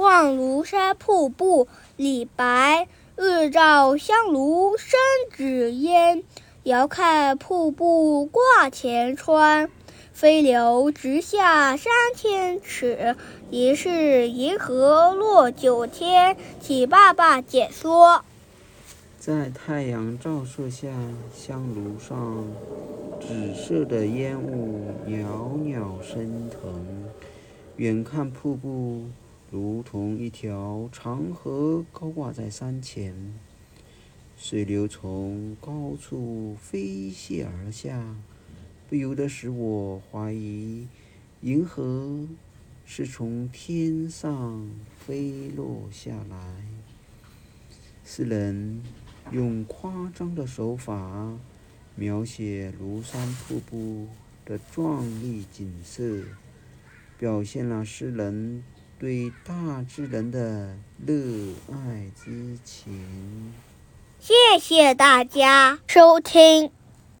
望庐山瀑布，李白。日照香炉生紫烟，遥看瀑布挂前川。飞流直下三千尺，疑是银河落九天。请爸爸解说。在太阳照射下，香炉上紫色的烟雾袅袅升腾。远看瀑布。如同一条长河高挂在山前，水流从高处飞泻而下，不由得使我怀疑，银河是从天上飞落下来。诗人用夸张的手法描写庐山瀑布的壮丽景色，表现了诗人。对大自然的热爱之情。谢谢大家收听。